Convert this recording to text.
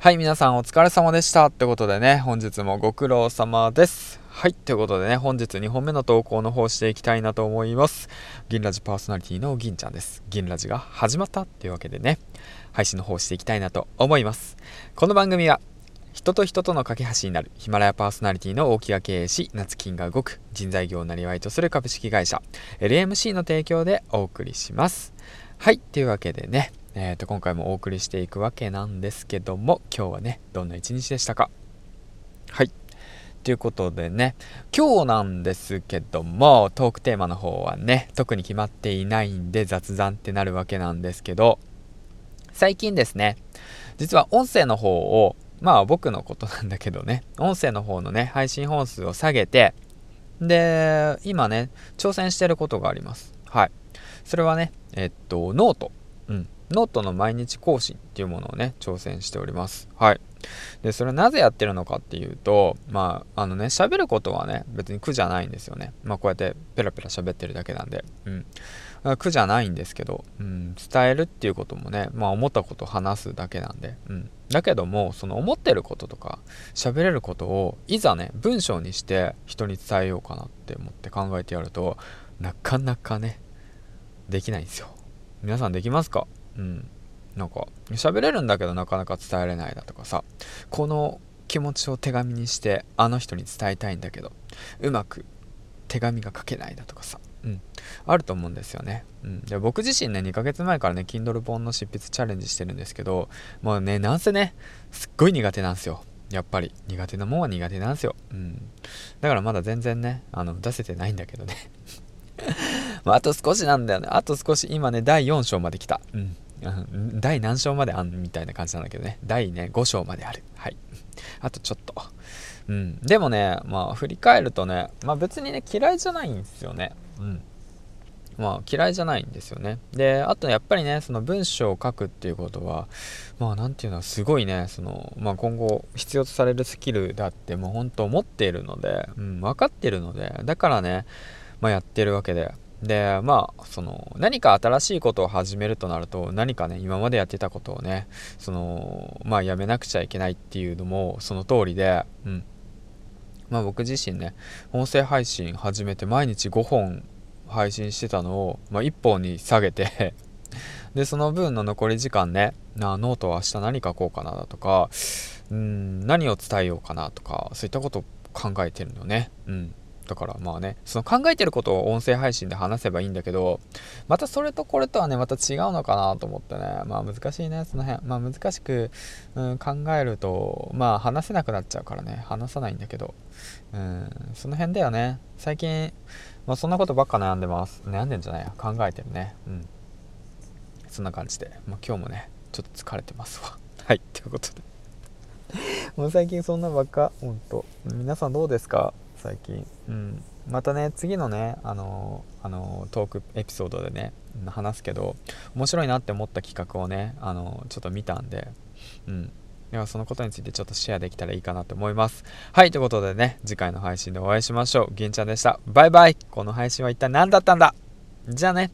はい、皆さんお疲れ様でした。ってことでね、本日もご苦労様です。はい、ということでね、本日2本目の投稿の方していきたいなと思います。銀ラジパーソナリティの銀ちゃんです。銀ラジが始まったっていうわけでね、配信の方していきたいなと思います。この番組は、人と人との架け橋になるヒマラヤパーソナリティの大木が経営し、夏金が動く人材業をなりわいとする株式会社 LMC の提供でお送りします。はい、というわけでね、えー、と今回もお送りしていくわけなんですけども今日はねどんな一日でしたか？はい。ということでね今日なんですけどもトークテーマの方はね特に決まっていないんで雑談ってなるわけなんですけど最近ですね実は音声の方をまあ僕のことなんだけどね音声の方のね配信本数を下げてで今ね挑戦してることがあります。はい。それはねえっと note。うんノートの毎日更新っていうものをね、挑戦しております。はい。で、それなぜやってるのかっていうと、まあ、あのね、喋ることはね、別に苦じゃないんですよね。まあ、こうやってペラペラ喋ってるだけなんで、うん。苦じゃないんですけど、うん、伝えるっていうこともね、まあ、思ったことを話すだけなんで、うん。だけども、その思ってることとか、喋れることを、いざね、文章にして人に伝えようかなって思って考えてやると、なかなかね、できないんですよ。皆さんできますか？うん、なんか喋れるんだけどなかなか伝えれないだとかさ。この気持ちを手紙にしてあの人に伝えたいんだけどうまく手紙が書けないだとかさ、うん、あると思うんですよね、うん、で僕自身ね2ヶ月前からね Kindle 本の執筆チャレンジしてるんですけどもうねなんせねすっごい苦手なんですよ。やっぱり。苦手なもんは苦手なんですよ、うん、だからまだ全然ねあの出せてないんだけどね。まあ、あと少しなんだよね。あと少し今ね第4章まで来た。うん。第何章まであんみたいな感じなんだけどね。第ね5章まである。はい。あとちょっと。うん。でもねまあ振り返るとねまあ別にね嫌いじゃないんですよね。うん。まあ嫌いじゃないんですよね。であとやっぱりねその文章を書くっていうことはまあ何て言うのすごいねその、まあ、今後必要とされるスキルだってもう本当思っているので、うん、分かってるのでだからねまあ、やってるわけで。でまあその何か新しいことを始めるとなると何かね今までやってたことをねそのまあやめなくちゃいけないっていうのもその通りでうん。まあ僕自身ね音声配信始めて毎日5本配信してたのを、まあ、1本に下げて でその分の残り時間ねなノートは明日何書こうかなだとかうん何を伝えようかなとかそういったことを考えてるのね。うん。だからまあねその考えてることを音声配信で話せばいいんだけどまたそれとこれとはねまた違うのかなと思ってね。まあ難しいねその辺。まあ難しく、うん、考えるとまあ話せなくなっちゃうからね。話さないんだけど。うんその辺だよね。最近まあそんなことばっか悩んでます。悩んでんじゃないや。考えてるね。うん。そんな感じで、まあ、今日もねちょっと疲れてますわ。はいということで。もう最近そんなばっか？ほんと。皆さんどうですか？最近、うん、またね次のねあのあのトークエピソードでね話すけど面白いなって思った企画をねあのちょっと見たんで。うん。ではそのことについてちょっとシェアできたらいいかなと思います。はいということでね次回の配信でお会いしましょう。銀ちゃんでした。バイバイ。この配信は一体何だったんだ？じゃあね。